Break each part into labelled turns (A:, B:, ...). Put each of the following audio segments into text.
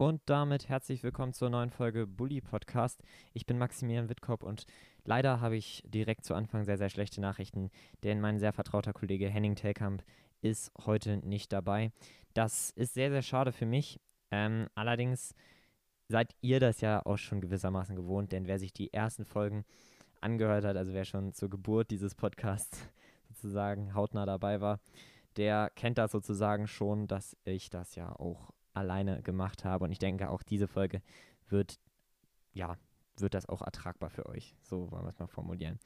A: Und damit herzlich willkommen zur neuen Folge Bully Podcast. Ich bin Maximilian Wittkop und leider habe ich direkt zu Anfang sehr, sehr schlechte Nachrichten, denn mein sehr vertrauter Kollege Henning Telkamp ist heute nicht dabei. Das ist sehr, sehr schade für mich. Ähm, allerdings seid ihr das ja auch schon gewissermaßen gewohnt, denn wer sich die ersten Folgen angehört hat, also wer schon zur Geburt dieses Podcasts sozusagen hautnah dabei war, der kennt das sozusagen schon, dass ich das ja auch alleine gemacht habe. Und ich denke, auch diese Folge wird, ja, wird das auch ertragbar für euch. So wollen wir es mal formulieren.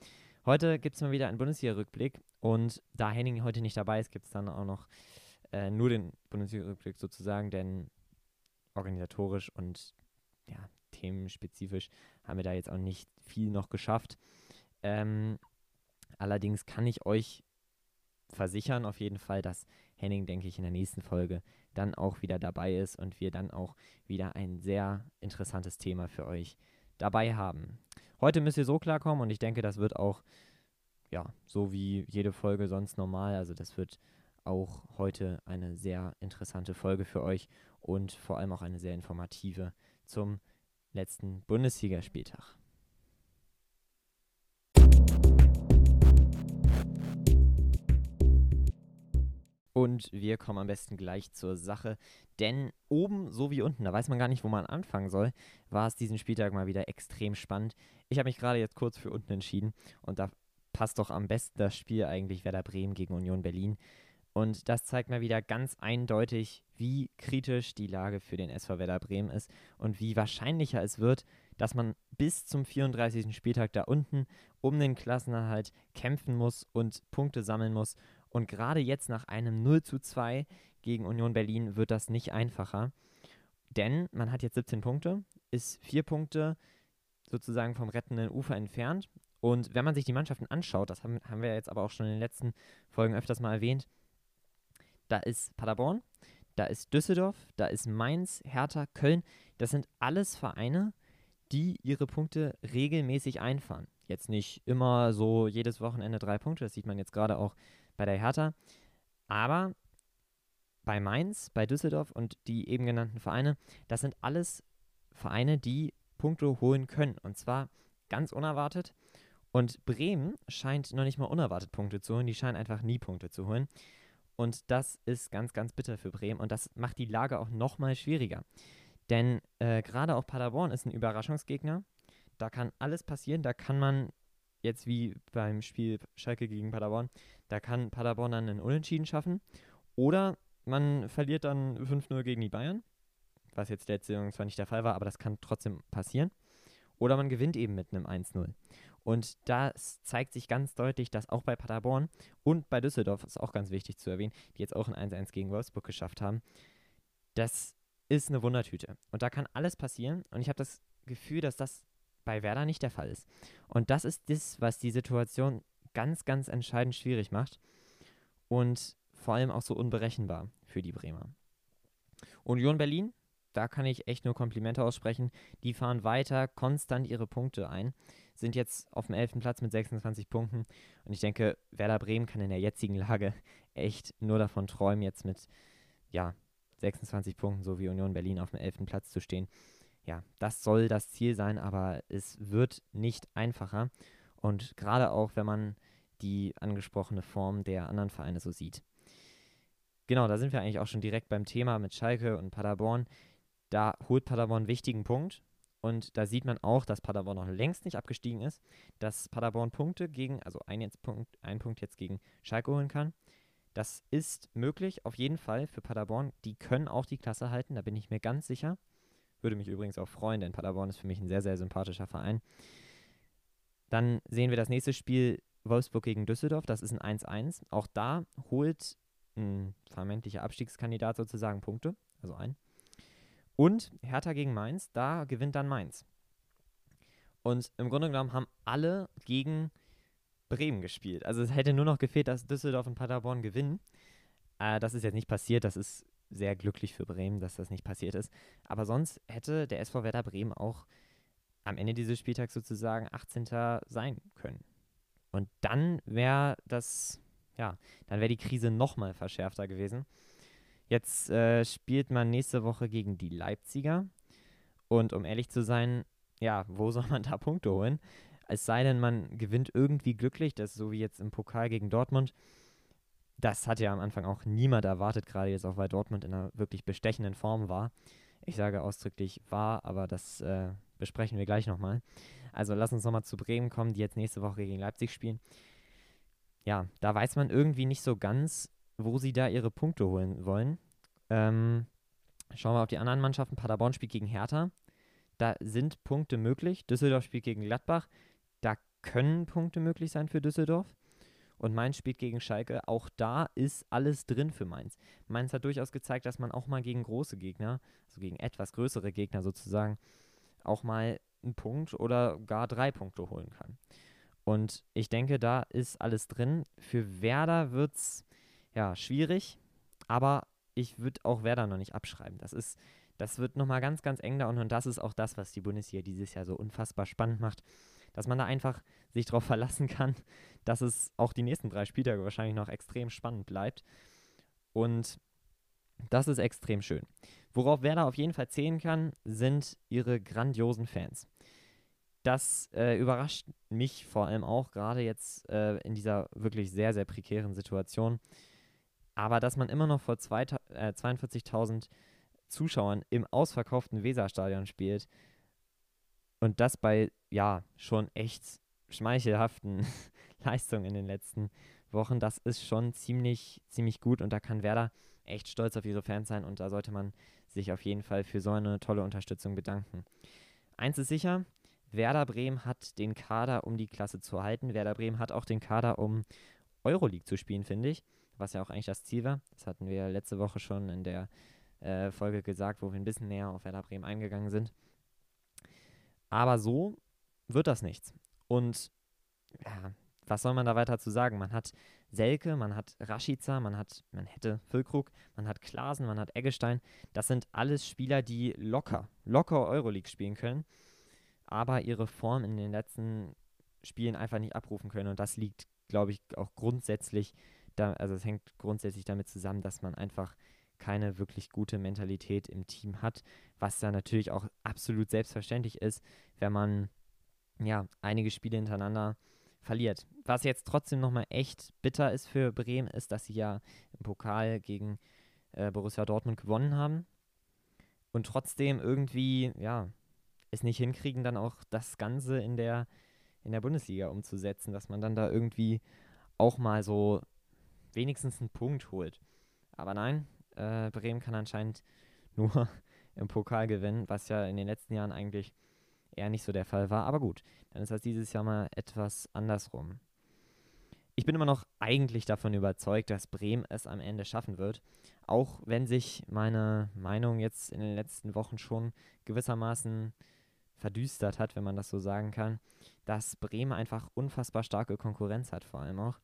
A: Heute gibt es mal wieder einen Bundesliga-Rückblick und da Henning heute nicht dabei ist, gibt es dann auch noch äh, nur den Bundesliga-Rückblick sozusagen, denn organisatorisch und ja, themenspezifisch haben wir da jetzt auch nicht viel noch geschafft. Ähm, allerdings kann ich euch versichern auf jeden Fall, dass Henning, denke ich, in der nächsten Folge dann auch wieder dabei ist und wir dann auch wieder ein sehr interessantes Thema für euch dabei haben. Heute müsst ihr so klarkommen und ich denke, das wird auch, ja, so wie jede Folge sonst normal. Also das wird auch heute eine sehr interessante Folge für euch und vor allem auch eine sehr informative zum letzten Bundesligaspieltag. Und wir kommen am besten gleich zur Sache, denn oben so wie unten, da weiß man gar nicht, wo man anfangen soll, war es diesen Spieltag mal wieder extrem spannend. Ich habe mich gerade jetzt kurz für unten entschieden und da passt doch am besten das Spiel eigentlich Werder Bremen gegen Union Berlin. Und das zeigt mal wieder ganz eindeutig, wie kritisch die Lage für den SV Werder Bremen ist und wie wahrscheinlicher es wird, dass man bis zum 34. Spieltag da unten um den Klassenerhalt kämpfen muss und Punkte sammeln muss und gerade jetzt nach einem 0 zu 2 gegen Union Berlin wird das nicht einfacher. Denn man hat jetzt 17 Punkte, ist vier Punkte sozusagen vom rettenden Ufer entfernt. Und wenn man sich die Mannschaften anschaut, das haben, haben wir jetzt aber auch schon in den letzten Folgen öfters mal erwähnt, da ist Paderborn, da ist Düsseldorf, da ist Mainz, Hertha, Köln. Das sind alles Vereine, die ihre Punkte regelmäßig einfahren. Jetzt nicht immer so jedes Wochenende drei Punkte, das sieht man jetzt gerade auch bei der Hertha. Aber bei Mainz, bei Düsseldorf und die eben genannten Vereine, das sind alles Vereine, die Punkte holen können. Und zwar ganz unerwartet. Und Bremen scheint noch nicht mal unerwartet Punkte zu holen. Die scheinen einfach nie Punkte zu holen. Und das ist ganz, ganz bitter für Bremen. Und das macht die Lage auch noch mal schwieriger. Denn äh, gerade auch Paderborn ist ein Überraschungsgegner. Da kann alles passieren. Da kann man jetzt wie beim Spiel Schalke gegen Paderborn, da kann Paderborn dann einen Unentschieden schaffen. Oder man verliert dann 5-0 gegen die Bayern, was jetzt letzte Saison zwar nicht der Fall war, aber das kann trotzdem passieren. Oder man gewinnt eben mit einem 1-0. Und das zeigt sich ganz deutlich, dass auch bei Paderborn und bei Düsseldorf, ist auch ganz wichtig zu erwähnen, die jetzt auch ein 1-1 gegen Wolfsburg geschafft haben, das ist eine Wundertüte. Und da kann alles passieren. Und ich habe das Gefühl, dass das bei Werder nicht der Fall ist. Und das ist das, was die Situation ganz, ganz entscheidend schwierig macht und vor allem auch so unberechenbar für die Bremer. Union Berlin, da kann ich echt nur Komplimente aussprechen. Die fahren weiter konstant ihre Punkte ein, sind jetzt auf dem 11. Platz mit 26 Punkten. Und ich denke, Werder Bremen kann in der jetzigen Lage echt nur davon träumen, jetzt mit ja, 26 Punkten, so wie Union Berlin auf dem 11. Platz zu stehen ja, das soll das Ziel sein, aber es wird nicht einfacher. Und gerade auch, wenn man die angesprochene Form der anderen Vereine so sieht. Genau, da sind wir eigentlich auch schon direkt beim Thema mit Schalke und Paderborn. Da holt Paderborn einen wichtigen Punkt. Und da sieht man auch, dass Paderborn noch längst nicht abgestiegen ist, dass Paderborn Punkte gegen, also ein, jetzt Punkt, ein Punkt jetzt gegen Schalke holen kann. Das ist möglich, auf jeden Fall für Paderborn. Die können auch die Klasse halten, da bin ich mir ganz sicher. Würde mich übrigens auch freuen, denn Paderborn ist für mich ein sehr, sehr sympathischer Verein. Dann sehen wir das nächste Spiel Wolfsburg gegen Düsseldorf. Das ist ein 1-1. Auch da holt ein vermeintlicher Abstiegskandidat sozusagen Punkte, also ein. Und Hertha gegen Mainz, da gewinnt dann Mainz. Und im Grunde genommen haben alle gegen Bremen gespielt. Also es hätte nur noch gefehlt, dass Düsseldorf und Paderborn gewinnen. Äh, das ist jetzt nicht passiert. Das ist sehr glücklich für Bremen, dass das nicht passiert ist. Aber sonst hätte der SV Werder Bremen auch am Ende dieses Spieltags sozusagen 18. sein können. Und dann wäre das, ja, dann wäre die Krise nochmal verschärfter gewesen. Jetzt äh, spielt man nächste Woche gegen die Leipziger. Und um ehrlich zu sein, ja, wo soll man da Punkte holen? Es sei denn, man gewinnt irgendwie glücklich, das ist so wie jetzt im Pokal gegen Dortmund. Das hat ja am Anfang auch niemand erwartet, gerade jetzt auch, weil Dortmund in einer wirklich bestechenden Form war. Ich sage ausdrücklich war, aber das äh, besprechen wir gleich nochmal. Also lass uns nochmal zu Bremen kommen, die jetzt nächste Woche gegen Leipzig spielen. Ja, da weiß man irgendwie nicht so ganz, wo sie da ihre Punkte holen wollen. Ähm, schauen wir auf die anderen Mannschaften. Paderborn spielt gegen Hertha. Da sind Punkte möglich. Düsseldorf spielt gegen Gladbach. Da können Punkte möglich sein für Düsseldorf. Und Mainz spielt gegen Schalke. Auch da ist alles drin für Mainz. Mainz hat durchaus gezeigt, dass man auch mal gegen große Gegner, also gegen etwas größere Gegner sozusagen, auch mal einen Punkt oder gar drei Punkte holen kann. Und ich denke, da ist alles drin. Für Werder wird es ja schwierig, aber ich würde auch Werder noch nicht abschreiben. Das ist, das wird nochmal ganz, ganz eng da und, und das ist auch das, was die Bundesliga dieses Jahr so unfassbar spannend macht, dass man da einfach sich darauf verlassen kann, dass es auch die nächsten drei Spieltage wahrscheinlich noch extrem spannend bleibt. Und das ist extrem schön. Worauf Werder auf jeden Fall zählen kann, sind ihre grandiosen Fans. Das äh, überrascht mich vor allem auch, gerade jetzt äh, in dieser wirklich sehr, sehr prekären Situation. Aber dass man immer noch vor äh, 42.000 Zuschauern im ausverkauften Weserstadion spielt und das bei, ja, schon echt schmeichelhaften Leistungen in den letzten Wochen, das ist schon ziemlich, ziemlich gut und da kann Werder echt stolz auf ihre Fans sein und da sollte man sich auf jeden Fall für so eine tolle Unterstützung bedanken. Eins ist sicher, Werder Bremen hat den Kader, um die Klasse zu halten. Werder Bremen hat auch den Kader, um Euroleague zu spielen, finde ich. Was ja auch eigentlich das Ziel war. Das hatten wir letzte Woche schon in der äh, Folge gesagt, wo wir ein bisschen näher auf Werder Bremen eingegangen sind. Aber so wird das nichts. Und ja, was soll man da weiter zu sagen? Man hat Selke, man hat Rashica, man hat, man hätte Füllkrug, man hat Klasen, man hat Eggestein. Das sind alles Spieler, die locker, locker Euroleague spielen können, aber ihre Form in den letzten Spielen einfach nicht abrufen können. Und das liegt, glaube ich, auch grundsätzlich, da, also es hängt grundsätzlich damit zusammen, dass man einfach keine wirklich gute Mentalität im Team hat, was da natürlich auch absolut selbstverständlich ist, wenn man ja einige Spiele hintereinander verliert. Was jetzt trotzdem nochmal echt bitter ist für Bremen, ist, dass sie ja im Pokal gegen äh, Borussia Dortmund gewonnen haben und trotzdem irgendwie, ja, es nicht hinkriegen, dann auch das Ganze in der, in der Bundesliga umzusetzen, dass man dann da irgendwie auch mal so wenigstens einen Punkt holt. Aber nein, äh, Bremen kann anscheinend nur im Pokal gewinnen, was ja in den letzten Jahren eigentlich eher nicht so der Fall war. Aber gut, dann ist das dieses Jahr mal etwas andersrum. Ich bin immer noch eigentlich davon überzeugt, dass Bremen es am Ende schaffen wird. Auch wenn sich meine Meinung jetzt in den letzten Wochen schon gewissermaßen verdüstert hat, wenn man das so sagen kann, dass Bremen einfach unfassbar starke Konkurrenz hat, vor allem auch.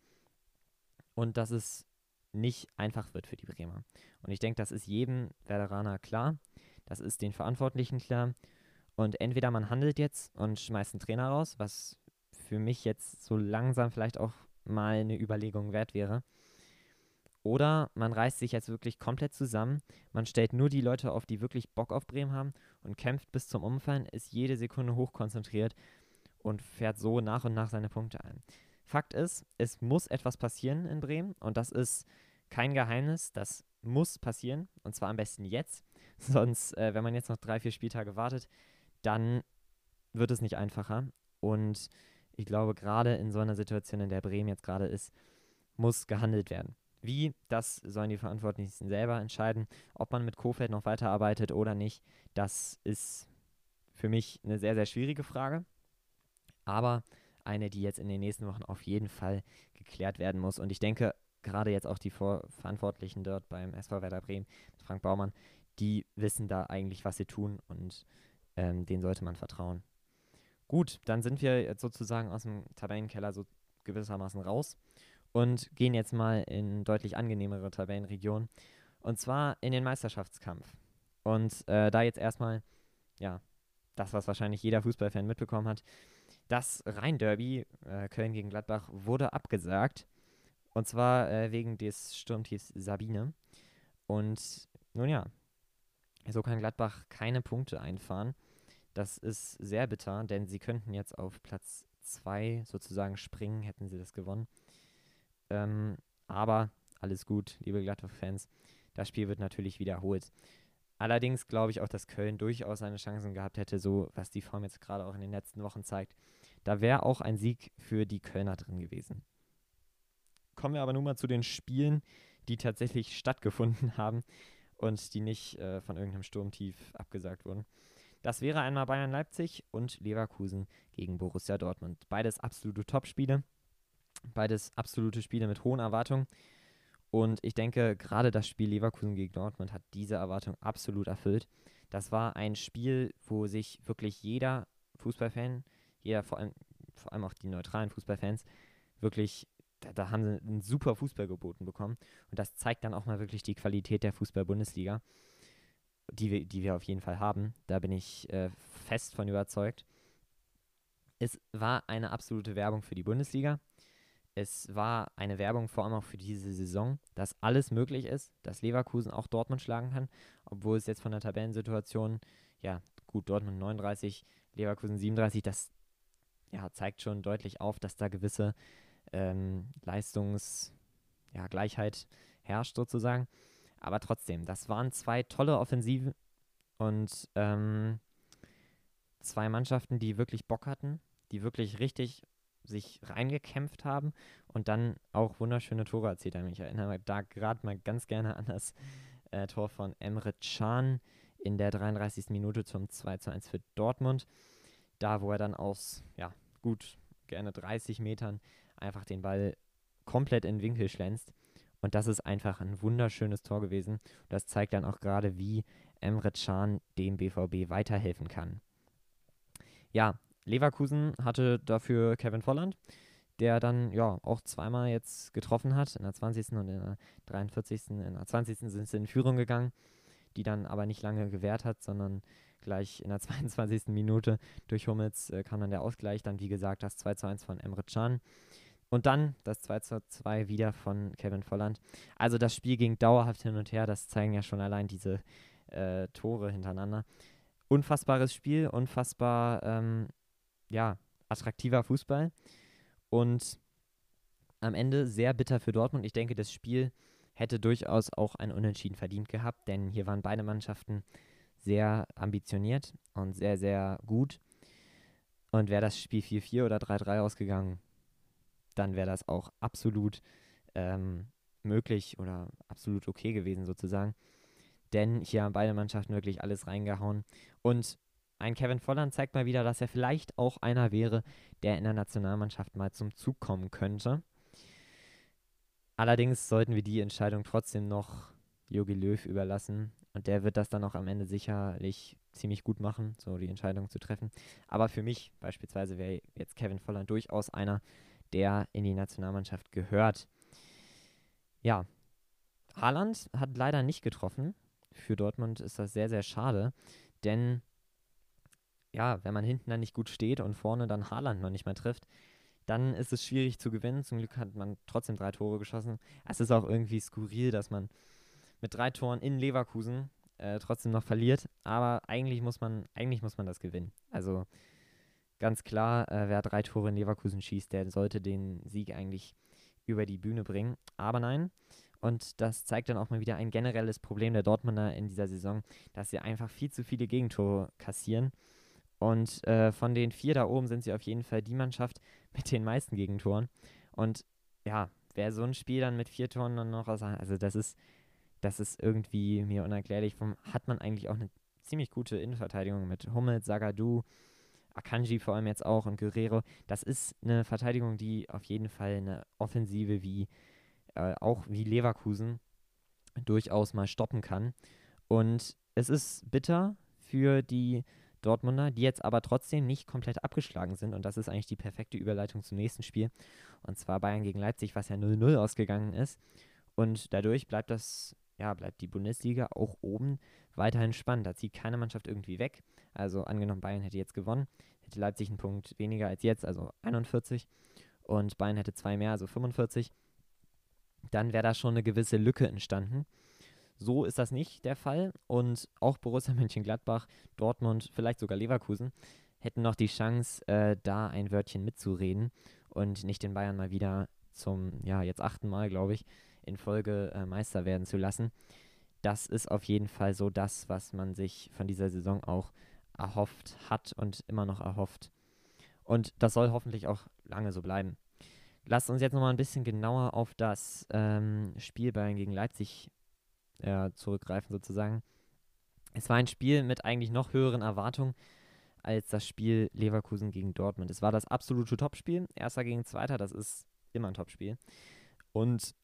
A: Und dass es nicht einfach wird für die Bremer. Und ich denke, das ist jedem Werderaner klar. Das ist den Verantwortlichen klar. Und entweder man handelt jetzt und schmeißt einen Trainer raus, was für mich jetzt so langsam vielleicht auch mal eine Überlegung wert wäre. Oder man reißt sich jetzt wirklich komplett zusammen, man stellt nur die Leute auf, die wirklich Bock auf Bremen haben und kämpft bis zum Umfallen, ist jede Sekunde hochkonzentriert und fährt so nach und nach seine Punkte ein. Fakt ist, es muss etwas passieren in Bremen und das ist kein Geheimnis, das muss passieren und zwar am besten jetzt. Sonst, äh, wenn man jetzt noch drei, vier Spieltage wartet, dann wird es nicht einfacher. Und ich glaube, gerade in so einer Situation, in der Bremen jetzt gerade ist, muss gehandelt werden. Wie, das sollen die Verantwortlichen selber entscheiden. Ob man mit Kofeld noch weiterarbeitet oder nicht, das ist für mich eine sehr, sehr schwierige Frage. Aber eine, die jetzt in den nächsten Wochen auf jeden Fall geklärt werden muss. Und ich denke, gerade jetzt auch die Vor Verantwortlichen dort beim SV Werder Bremen, Frank Baumann, die wissen da eigentlich, was sie tun und ähm, denen sollte man vertrauen. Gut, dann sind wir jetzt sozusagen aus dem Tabellenkeller so gewissermaßen raus und gehen jetzt mal in deutlich angenehmere Tabellenregionen und zwar in den Meisterschaftskampf. Und äh, da jetzt erstmal, ja, das, was wahrscheinlich jeder Fußballfan mitbekommen hat, das Rhein-Derby, äh, Köln gegen Gladbach, wurde abgesagt. Und zwar äh, wegen des Sturmtiefs Sabine. Und nun ja, so kann Gladbach keine Punkte einfahren. Das ist sehr bitter, denn sie könnten jetzt auf Platz 2 sozusagen springen, hätten sie das gewonnen. Ähm, aber alles gut, liebe Gladbach-Fans. Das Spiel wird natürlich wiederholt. Allerdings glaube ich auch, dass Köln durchaus seine Chancen gehabt hätte, so was die Form jetzt gerade auch in den letzten Wochen zeigt. Da wäre auch ein Sieg für die Kölner drin gewesen. Kommen wir aber nun mal zu den Spielen, die tatsächlich stattgefunden haben und die nicht äh, von irgendeinem Sturmtief abgesagt wurden. Das wäre einmal Bayern Leipzig und Leverkusen gegen Borussia Dortmund. Beides absolute Top-Spiele. Beides absolute Spiele mit hohen Erwartungen. Und ich denke, gerade das Spiel Leverkusen gegen Dortmund hat diese Erwartung absolut erfüllt. Das war ein Spiel, wo sich wirklich jeder Fußballfan, jeder vor allem, vor allem auch die neutralen Fußballfans, wirklich, da, da haben sie einen super Fußball geboten bekommen. Und das zeigt dann auch mal wirklich die Qualität der Fußball-Bundesliga, die wir, die wir auf jeden Fall haben. Da bin ich äh, fest von überzeugt. Es war eine absolute Werbung für die Bundesliga es war eine Werbung vor allem auch für diese Saison, dass alles möglich ist, dass Leverkusen auch Dortmund schlagen kann, obwohl es jetzt von der Tabellensituation, ja, gut, Dortmund 39, Leverkusen 37, das ja, zeigt schon deutlich auf, dass da gewisse ähm, Leistungsgleichheit ja, herrscht sozusagen. Aber trotzdem, das waren zwei tolle Offensiven und ähm, zwei Mannschaften, die wirklich Bock hatten, die wirklich richtig sich reingekämpft haben und dann auch wunderschöne Tore erzielt haben. Ich erinnere da gerade mal ganz gerne an das äh, Tor von Emre Can in der 33. Minute zum 2 zu 1 für Dortmund. Da, wo er dann aus, ja, gut, gerne 30 Metern einfach den Ball komplett in den Winkel schlänzt. Und das ist einfach ein wunderschönes Tor gewesen. Das zeigt dann auch gerade, wie Emre Can dem BVB weiterhelfen kann. Ja, Leverkusen hatte dafür Kevin Volland, der dann ja auch zweimal jetzt getroffen hat, in der 20. und in der 43. In der 20. sind sie in Führung gegangen, die dann aber nicht lange gewährt hat, sondern gleich in der 22. Minute durch Hummels äh, kam dann der Ausgleich, dann wie gesagt das 2 zu 1 von Emre Can. Und dann das 2 zu 2 wieder von Kevin Volland. Also das Spiel ging dauerhaft hin und her, das zeigen ja schon allein diese äh, Tore hintereinander. Unfassbares Spiel, unfassbar ähm, ja, attraktiver Fußball. Und am Ende sehr bitter für Dortmund. Ich denke, das Spiel hätte durchaus auch ein Unentschieden verdient gehabt, denn hier waren beide Mannschaften sehr ambitioniert und sehr, sehr gut. Und wäre das Spiel 4-4 oder 3-3 ausgegangen, dann wäre das auch absolut ähm, möglich oder absolut okay gewesen sozusagen. Denn hier haben beide Mannschaften wirklich alles reingehauen. Und ein Kevin Volland zeigt mal wieder, dass er vielleicht auch einer wäre, der in der Nationalmannschaft mal zum Zug kommen könnte. Allerdings sollten wir die Entscheidung trotzdem noch Jogi Löw überlassen. Und der wird das dann auch am Ende sicherlich ziemlich gut machen, so die Entscheidung zu treffen. Aber für mich beispielsweise wäre jetzt Kevin Volland durchaus einer, der in die Nationalmannschaft gehört. Ja, Haaland hat leider nicht getroffen. Für Dortmund ist das sehr, sehr schade, denn ja, wenn man hinten dann nicht gut steht und vorne dann Haaland noch nicht mehr trifft, dann ist es schwierig zu gewinnen. Zum Glück hat man trotzdem drei Tore geschossen. Es ist auch irgendwie skurril, dass man mit drei Toren in Leverkusen äh, trotzdem noch verliert. Aber eigentlich muss man, eigentlich muss man das gewinnen. Also ganz klar, äh, wer drei Tore in Leverkusen schießt, der sollte den Sieg eigentlich über die Bühne bringen. Aber nein. Und das zeigt dann auch mal wieder ein generelles Problem der Dortmunder in dieser Saison, dass sie einfach viel zu viele Gegentore kassieren und äh, von den vier da oben sind sie auf jeden Fall die Mannschaft mit den meisten Gegentoren. Und ja, wer so ein Spiel dann mit vier Toren dann noch aus, also das ist, das ist irgendwie mir unerklärlich. Vom, hat man eigentlich auch eine ziemlich gute Innenverteidigung mit Hummels, Sagadu, Akanji vor allem jetzt auch und Guerrero. Das ist eine Verteidigung, die auf jeden Fall eine Offensive wie äh, auch wie Leverkusen durchaus mal stoppen kann. Und es ist bitter für die Dortmunder, die jetzt aber trotzdem nicht komplett abgeschlagen sind. Und das ist eigentlich die perfekte Überleitung zum nächsten Spiel. Und zwar Bayern gegen Leipzig, was ja 0-0 ausgegangen ist. Und dadurch bleibt das, ja, bleibt die Bundesliga auch oben weiterhin spannend. Da zieht keine Mannschaft irgendwie weg. Also angenommen, Bayern hätte jetzt gewonnen, hätte Leipzig einen Punkt weniger als jetzt, also 41. Und Bayern hätte zwei mehr, also 45. Dann wäre da schon eine gewisse Lücke entstanden. So ist das nicht der Fall. Und auch Borussia Mönchengladbach, Dortmund, vielleicht sogar Leverkusen hätten noch die Chance, äh, da ein Wörtchen mitzureden und nicht den Bayern mal wieder zum, ja, jetzt achten Mal, glaube ich, in Folge äh, Meister werden zu lassen. Das ist auf jeden Fall so das, was man sich von dieser Saison auch erhofft hat und immer noch erhofft. Und das soll hoffentlich auch lange so bleiben. Lasst uns jetzt nochmal ein bisschen genauer auf das ähm, Spiel Bayern gegen Leipzig äh, zurückgreifen, sozusagen. Es war ein Spiel mit eigentlich noch höheren Erwartungen als das Spiel Leverkusen gegen Dortmund. Es war das absolute Topspiel. Erster gegen Zweiter, das ist immer ein Topspiel. Und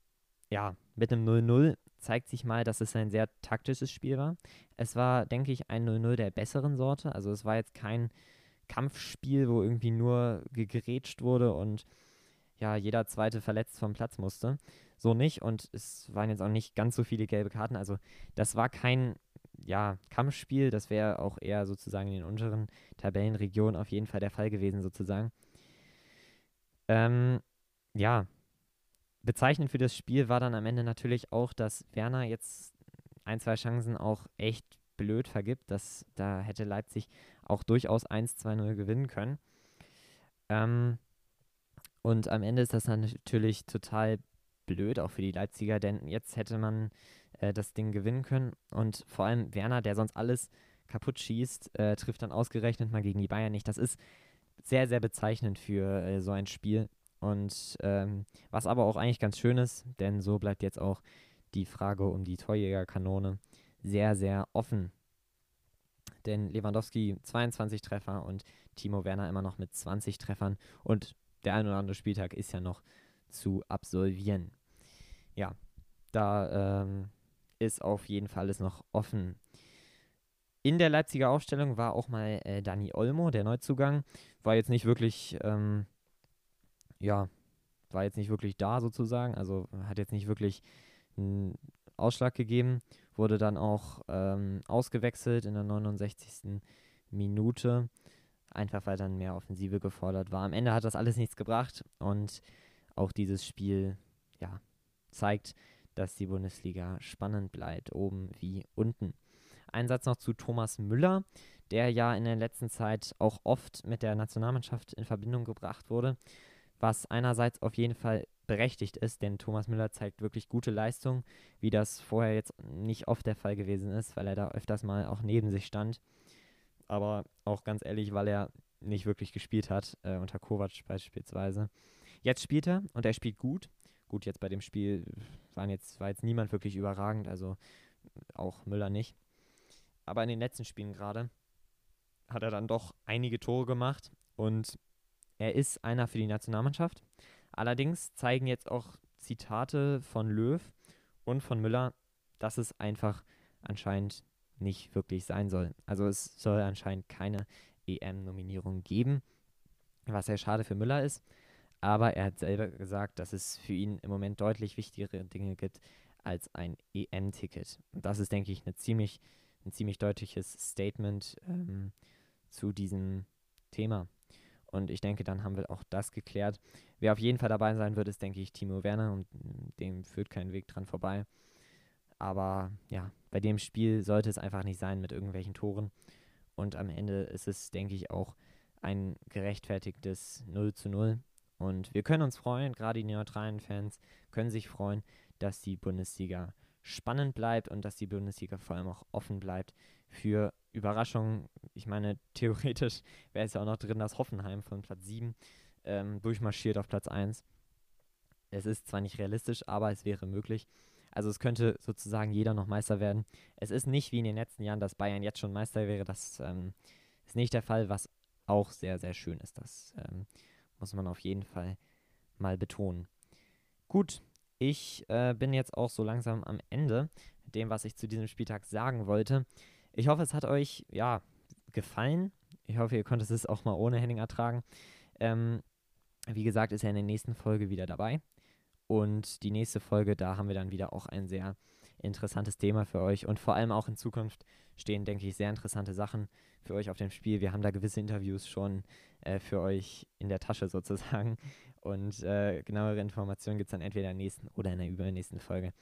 A: ja, mit einem 0-0 zeigt sich mal, dass es ein sehr taktisches Spiel war. Es war, denke ich, ein 0-0 der besseren Sorte. Also es war jetzt kein Kampfspiel, wo irgendwie nur gegrätscht wurde und ja, jeder zweite verletzt vom Platz musste. So nicht. Und es waren jetzt auch nicht ganz so viele gelbe Karten. Also das war kein ja, Kampfspiel. Das wäre auch eher sozusagen in den unteren Tabellenregionen auf jeden Fall der Fall gewesen, sozusagen. Ähm, ja, bezeichnend für das Spiel war dann am Ende natürlich auch, dass Werner jetzt ein, zwei Chancen auch echt blöd vergibt. Dass, da hätte Leipzig auch durchaus 1-2-0 gewinnen können. Ähm, und am Ende ist das dann natürlich total blöd, auch für die Leipziger, denn jetzt hätte man äh, das Ding gewinnen können. Und vor allem Werner, der sonst alles kaputt schießt, äh, trifft dann ausgerechnet mal gegen die Bayern nicht. Das ist sehr, sehr bezeichnend für äh, so ein Spiel. Und ähm, was aber auch eigentlich ganz schön ist, denn so bleibt jetzt auch die Frage um die Torjägerkanone sehr, sehr offen. Denn Lewandowski 22 Treffer und Timo Werner immer noch mit 20 Treffern und der ein oder andere Spieltag ist ja noch zu absolvieren. Ja, da ähm, ist auf jeden Fall alles noch offen. In der Leipziger Aufstellung war auch mal äh, Dani Olmo, der Neuzugang. War jetzt nicht wirklich ähm, ja, war jetzt nicht wirklich da sozusagen, also hat jetzt nicht wirklich einen Ausschlag gegeben, wurde dann auch ähm, ausgewechselt in der 69. Minute, einfach weil dann mehr Offensive gefordert war. Am Ende hat das alles nichts gebracht und auch dieses Spiel, ja, zeigt, dass die Bundesliga spannend bleibt, oben wie unten. Ein Satz noch zu Thomas Müller, der ja in der letzten Zeit auch oft mit der Nationalmannschaft in Verbindung gebracht wurde was einerseits auf jeden Fall berechtigt ist, denn Thomas Müller zeigt wirklich gute Leistung, wie das vorher jetzt nicht oft der Fall gewesen ist, weil er da öfters mal auch neben sich stand. Aber auch ganz ehrlich, weil er nicht wirklich gespielt hat, äh, unter Kovac beispielsweise. Jetzt spielt er und er spielt gut. Gut, jetzt bei dem Spiel waren jetzt, war jetzt niemand wirklich überragend, also auch Müller nicht. Aber in den letzten Spielen gerade hat er dann doch einige Tore gemacht und er ist einer für die Nationalmannschaft. Allerdings zeigen jetzt auch Zitate von Löw und von Müller, dass es einfach anscheinend nicht wirklich sein soll. Also es soll anscheinend keine EM-Nominierung geben, was sehr schade für Müller ist. Aber er hat selber gesagt, dass es für ihn im Moment deutlich wichtigere Dinge gibt als ein EM-Ticket. Und das ist, denke ich, eine ziemlich, ein ziemlich deutliches Statement ähm, zu diesem Thema. Und ich denke, dann haben wir auch das geklärt. Wer auf jeden Fall dabei sein wird, ist, denke ich, Timo Werner und dem führt kein Weg dran vorbei. Aber ja, bei dem Spiel sollte es einfach nicht sein mit irgendwelchen Toren. Und am Ende ist es, denke ich, auch ein gerechtfertigtes 0 zu 0. Und wir können uns freuen, gerade die neutralen Fans können sich freuen, dass die Bundesliga spannend bleibt und dass die Bundesliga vor allem auch offen bleibt für Überraschungen. Ich meine, theoretisch wäre es ja auch noch drin, dass Hoffenheim von Platz 7 ähm, durchmarschiert auf Platz 1. Es ist zwar nicht realistisch, aber es wäre möglich. Also es könnte sozusagen jeder noch Meister werden. Es ist nicht wie in den letzten Jahren, dass Bayern jetzt schon Meister wäre. Das ähm, ist nicht der Fall, was auch sehr, sehr schön ist. Das ähm, muss man auf jeden Fall mal betonen. Gut, ich äh, bin jetzt auch so langsam am Ende mit dem, was ich zu diesem Spieltag sagen wollte. Ich hoffe, es hat euch ja gefallen. Ich hoffe, ihr konntet es auch mal ohne Henning ertragen. Ähm, wie gesagt, ist er in der nächsten Folge wieder dabei. Und die nächste Folge, da haben wir dann wieder auch ein sehr interessantes Thema für euch. Und vor allem auch in Zukunft stehen, denke ich, sehr interessante Sachen für euch auf dem Spiel. Wir haben da gewisse Interviews schon äh, für euch in der Tasche sozusagen. Und äh, genauere Informationen gibt es dann entweder in der nächsten oder in der übernächsten Folge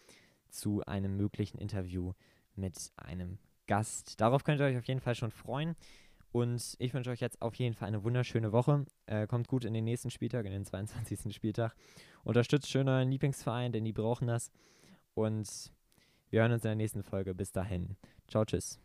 A: zu einem möglichen Interview mit einem Gast. Darauf könnt ihr euch auf jeden Fall schon freuen. Und ich wünsche euch jetzt auf jeden Fall eine wunderschöne Woche. Äh, kommt gut in den nächsten Spieltag, in den 22. Spieltag. Unterstützt schön euren Lieblingsverein, denn die brauchen das. Und wir hören uns in der nächsten Folge. Bis dahin. Ciao, tschüss.